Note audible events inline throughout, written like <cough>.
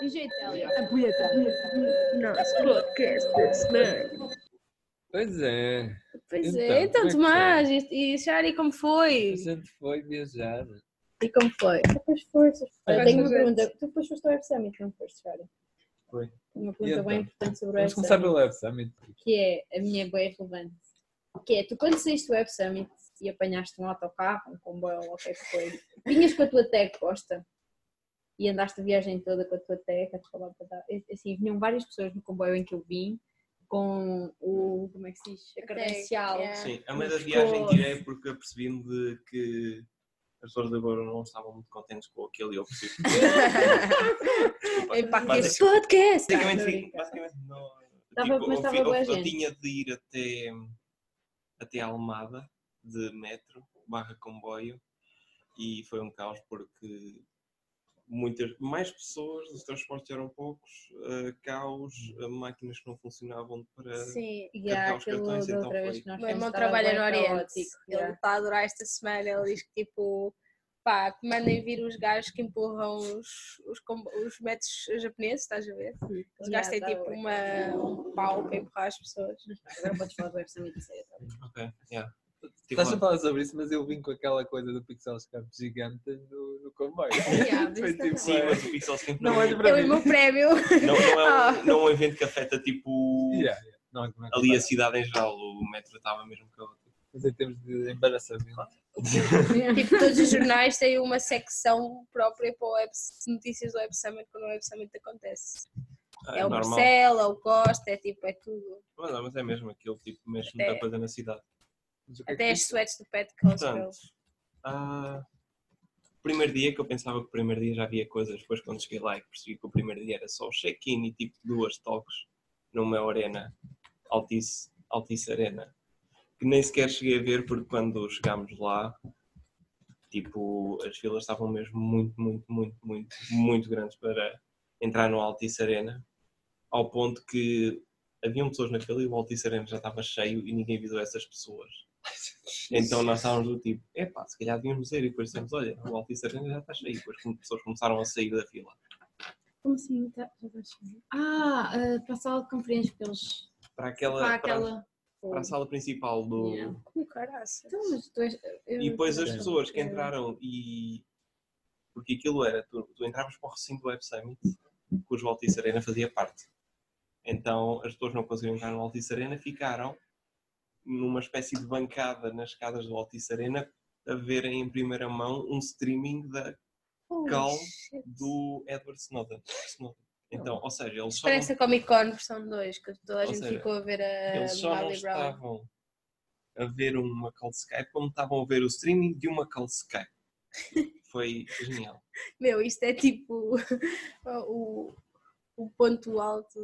DJ Itália. A punheta. Nosso podcast da semana. Pois é, Pois Então, é, então como é Tomás, e, e Shari, como foi? a gente foi viajar. E como foi? Depois forças. Eu tenho uma pergunta. Tu depois foste ao Web Summit, não foste, Shari? Foi. Uma pergunta bem então? importante sobre o Vamos Web começar Summit. pelo Web Summit. que é, a minha é bem relevante, que é, tu quando saíste do Web Summit e apanhaste um autocarro, um comboio, ou o que é que foi, vinhas com a tua tag posta e andaste a viagem toda com a tua tag, a falar para dar- assim, vinham várias pessoas no comboio em que eu vim com o, como é que se diz, a credencial. yeah. Sim, a meio da viagem tirei porque apercebi-me de que as pessoas de agora não estavam muito contentes com aquilo e eu. <laughs> Desculpa. Impacto este podcast. Basicamente, brincar. basicamente não. Tava- tipo, mas eu, estava eu- eu tinha de ir até, até Almada de metro barra comboio e foi um caos porque muitas mais pessoas, os transportes eram poucos, eh, caos, eh, máquinas que não funcionavam para Sim. E há Carregar os aquilo cartões, da então outra vez foi. que nós O meu irmão trabalha no Oriente. caótico, Ele yeah. está a adorar esta semana. Ele diz que tipo, pá, que mandem vir os gajos que empurram os, os, os metros japoneses, estás a ver? Os Yeah, gajos têm tá tipo uma, um pau para empurrar as pessoas. Agora podes falar do Web Summit? Ok, yeah. Tipo, Estás a falar sobre isso, mas eu vim com aquela coisa do Pixel Scarp gigante no, no comboio. <laughs> Yeah, Foi tipo, Sim, mas o Pixel Skin para Não olho É para o mim. meu prémio. não, não é um, não é um evento que afeta tipo Yeah, yeah. Não, não é ali a cidade em geral. O metro estava mesmo caótico. Mas em termos de embaraçamento. <laughs> tipo, todos os jornais têm uma secção própria para o web, notícias do Web Summit quando o Web Summit acontece. Ah, É o normal. Marcelo, é o Costa, é tipo, é tudo. Mas, não, mas é mesmo aquele tipo, mesmo Até- muita coisa na cidade. Que é Até que as sweats do Pet Portanto, Cosgrove. ah, primeiro dia que eu pensava que o primeiro dia já havia coisas, depois quando cheguei lá e percebi que o primeiro dia era só o check-in e tipo duas toques numa arena, Altice, Altice Arena, que nem sequer cheguei a ver porque quando chegámos lá, tipo, as filas estavam mesmo muito, muito, muito, muito, muito grandes para entrar no Altice Arena, ao ponto que haviam pessoas na fila e o Altice Arena já estava cheio e ninguém visou essas pessoas. <laughs> Então nós estávamos do tipo, epá, se calhar devíamos ir e depois dissemos, olha, o Altice Arena já está cheio. E depois as pessoas começaram a sair da fila. Como assim? Tá- já estás cheio? Ah, ah, para a sala de conferências, porque eles. Para aquela, Para aquela. para a sala principal do... Yeah. Então, mas tu és. eu- E depois as pessoas que entraram e... Porque aquilo era, tu, tu entravas para o recinto do Web Summit, cujo Altice Arena fazia parte. Então as pessoas não conseguiram entrar no Altice Arena, ficaram numa espécie de bancada nas escadas do Altice Arena a verem em primeira mão um streaming da Holy Cal shit. do Edward Snowden. Snowden. Então, ou seja, eles só, Parece não, a Comic Con versão 2, que toda a Ou gente seja, ficou a ver a eles só não estavam a ver uma call Skype, como estavam a ver o streaming de uma call Skype. Foi genial. <laughs> Meu, isto é tipo <laughs> o, o ponto alto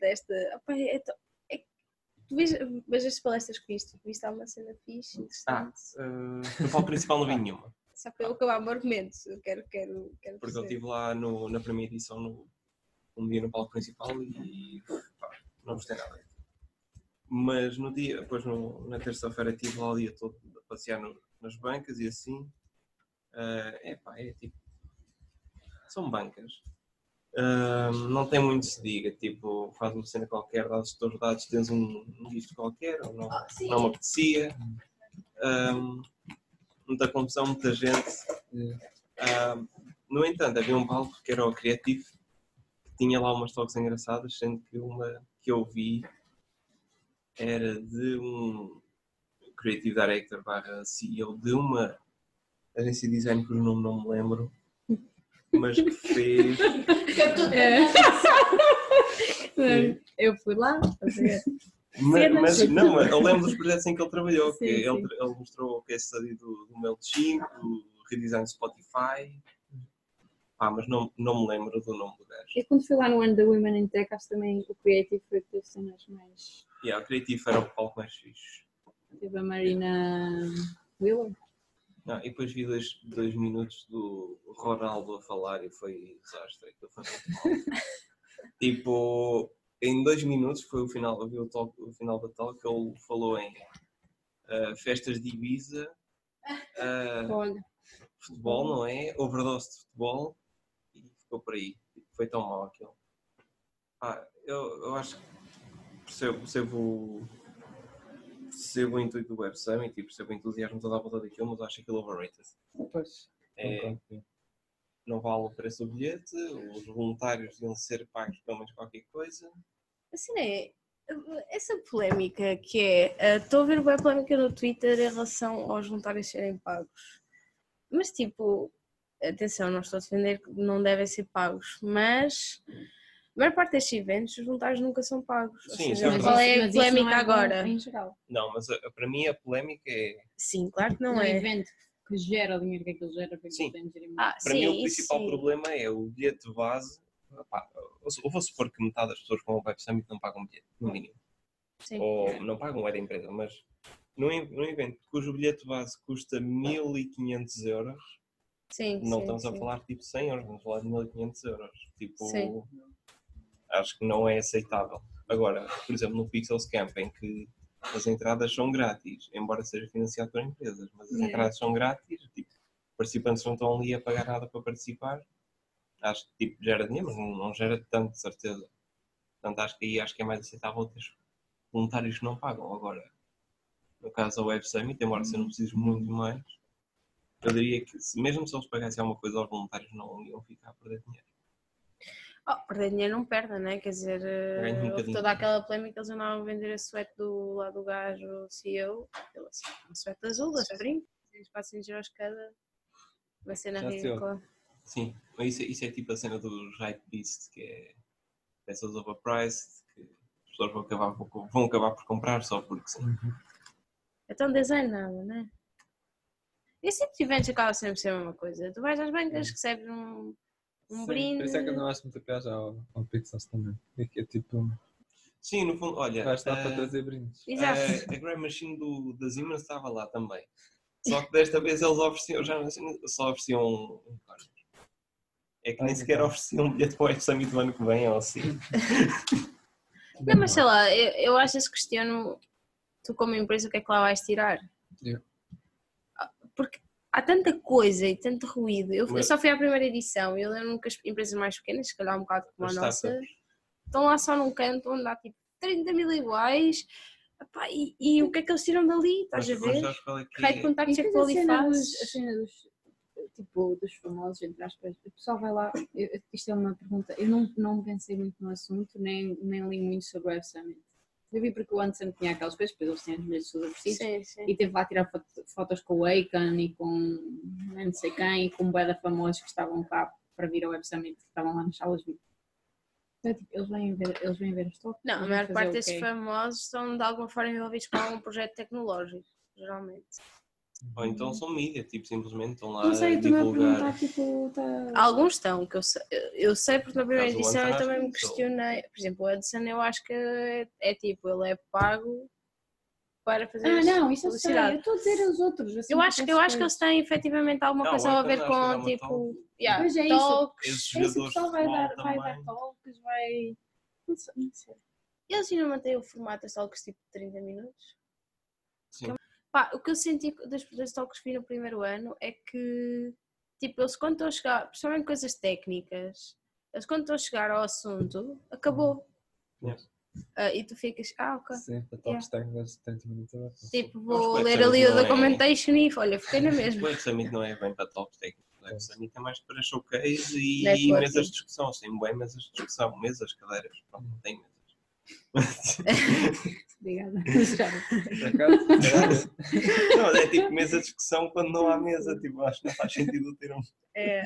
desta. Opa, é que tu vês, vês as palestras que viste, viste alguma cena fixe, Ah, interessante. uh, no palco principal não vi nenhuma, Só para eu acabar o argumento, eu quero, quero, quero porque eu estive lá no- na primeira edição, no, um dia no palco principal e pá, não gostei nada. Mas no dia, depois no- na terça-feira estive lá o dia todo a passear no- nas bancas e assim. é pá, é tipo. São bancas. Ah, não tem muito se diga, tipo, faz uma cena qualquer, dás os teus dados, tens um, um gift qualquer, ou não, não me apetecia. Ah, muita confusão, muita gente. Ah, no entanto, havia um palco que era o Creative, que tinha lá umas talks engraçadas, sendo que uma que eu vi era de um Creative Director barra CEO de uma agência de design cujo nome não me lembro, mas que fez. É. Eu fui lá fazer. Mas, mas não, eu lembro dos projetos em que ele trabalhou, Sim, que ele, sim. ele mostrou o case study do, do MailChimp, do redesign do Spotify, ah, mas não, não me lembro do nome do gajo. Eu quando fui lá no ano da Women in Tech, acho também o Creative foi que teve cenas mais. Yeah, o Creative era o palco mais fixe. Teve a Marina Willow. Não, e depois vi dois, dois minutos do Ronaldo a falar e foi desastre. foi muito mal. <laughs> tipo, em dois minutos foi o final, eu vi o, talk, o final da talk, ele falou em ah, festas de Ibiza, <laughs> Olha, futebol, não é? Overdose de futebol e ficou por aí. Tipo, Foi tão mau aquilo. Ah, eu, eu acho que percebo, percebo, o- percebo o intuito do Web Summit e percebo o entusiasmo todo à volta daquilo, mas acho aquilo overrated. Pois. É, não vale o preço do bilhete, os voluntários deviam ser pagos pelo menos qualquer coisa. Assim é. Essa polémica que é. eh, Estou a ver uma polémica no Twitter em relação aos voluntários serem pagos. Mas tipo, atenção, não estou a defender que não devem ser pagos, mas a maior parte destes eventos os voluntários nunca são pagos. Ou Sim, seja, é qual é a mas isso não polémica é agora? Em geral. Não, mas a- para mim a polémica é. Sim, claro que não um é. evento que gera o dinheiro que aquilo gera para Sim. de Ah, Para sim, mim o principal sim. problema é o bilhete base. Opá, eu vou supor que metade das pessoas que vão ao Web Summit não pagam bilhete, no mínimo. Sim. Ou não pagam, é da empresa, mas num, num evento cujo bilhete base custa 1500 euros, Sim, não sim, estamos a falar tipo 100 euros, vamos falar de 1500 euros. Tipo, Sim. Acho que não é aceitável. Agora, por exemplo, no Pixels Camp, em que as entradas são grátis, embora seja financiado por empresas, mas as É. entradas são grátis, tipo, participantes não estão ali a pagar nada para participar. Acho que tipo, gera dinheiro, mas não, não gera tanto, de certeza. Portanto, acho que aí acho que é mais aceitável ter voluntários que não pagam. Agora, no caso da Web Summit, embora você não precise muito mais, eu diria que se- mesmo se eles pagassem alguma coisa aos voluntários, não iam ficar a perder dinheiro. Oh, perder dinheiro não perde, né? Quer dizer, eh, um houve bocadinho. toda aquela polémica, eles andavam a vender a suéte do lado do gajo CEO, ele assim, uma suéte azul, da Spring, 400 euros cada, uma cena Já sei. ridícula. Sim, mas isso, é- isso é tipo a cena dos hype beast, que é peças overpriced, que as pessoas vão acabar, por- vão acabar por comprar só porque sim. Então design nada, né? Tipo de eventos acaba sempre a ser a mesma coisa. Tu vais às bancas, recebes um, um Sim, brinde. Por isso é que eu não acho muita piada ao, ao Pixels também. É que é tipo, Sim, no fundo, olha, vais lá a- para trazer brindes. Exato. a, a Grey Machine do, da Siemens estava lá também. Só que desta vez eles ofereciam, já não sei, só ofereciam um unicórnio. É que nem Ah, sequer então. ofereciam um bilhete para o Web Summit do ano que vem ou assim. <laughs> Não, mas sei lá, eu, eu às vezes questiono, tu como empresa, o que é que lá vais tirar? Yeah. Ah, Porque há tanta coisa e tanto ruído. Eu, eu Mas- só fui à primeira edição e eu lembro-me que as empresas mais pequenas, se calhar um bocado como a nossa, estão lá só num canto onde há tipo 30 mil iguais. Epá, e, e o que é que eles tiram dali? Estás a ver? raio de é? contactos é que tu ali cena, fazes? dos, a cena dos, tipo, dos famosos, entre aspas, o pessoal vai lá, eu- isto é uma pergunta, eu não, não pensei muito no assunto, nem, nem li muito sobre o Web Summit. Eu vi porque o Anderson tinha aquelas coisas, depois eles têm as Sim, sim. e teve lá a tirar foto- fotos com o Aiken e com não sei quem, e com de famosos que estavam cá para vir ao Web Summit, que estavam lá nas salas VIP. Então, tipo, eles vêm ver, eles vêm ver as toques. Não, a maior parte desses famosos estão de alguma forma envolvidos com algum projeto tecnológico, geralmente. Ou então são mídia, tipo, simplesmente estão lá Não sei, eu também a divulgar. perguntar, tipo, tá... Alguns estão, que eu sei, eu sei porque na primeira edição eu também me questionei. Por exemplo, o Edson eu acho que é, é tipo, ele é pago para fazer Ah, não, isso eu sei. Eu estou a dizer os outros. assim, Eu acho que eu acho que eles têm efetivamente alguma Não, coisa a ver com uma tipo yeah, Pois é isso. talks. Esses É isso, pessoal vai dar, vai dar talks, vai. Não sei, não sei. Eles ainda mantêm o formato das talks tipo de 30 minutos. Pá, o que eu senti das, das talks que vi no primeiro ano é que, tipo, eles quando estão a chegar, principalmente coisas técnicas, eles quando estão a chegar ao assunto, acabou. Yeah. Ah, e tu ficas, ah, ok. Sim, para toques técnicos de 30 minutos. Tipo, vou o ler Web ali o não é- documentation e olha, fiquei na O mesma. Web Summit não é bem para talks técnicos. O Web Summit é mais para showcase e Networking. mesas de discussão. Tem bem mesas de discussão, mesas, cadeiras. Pronto, não tem mesas. <laughs> Obrigada. <laughs> Não, é tipo mesa de discussão quando não há mesa. Tipo, acho que não faz sentido ter um. É,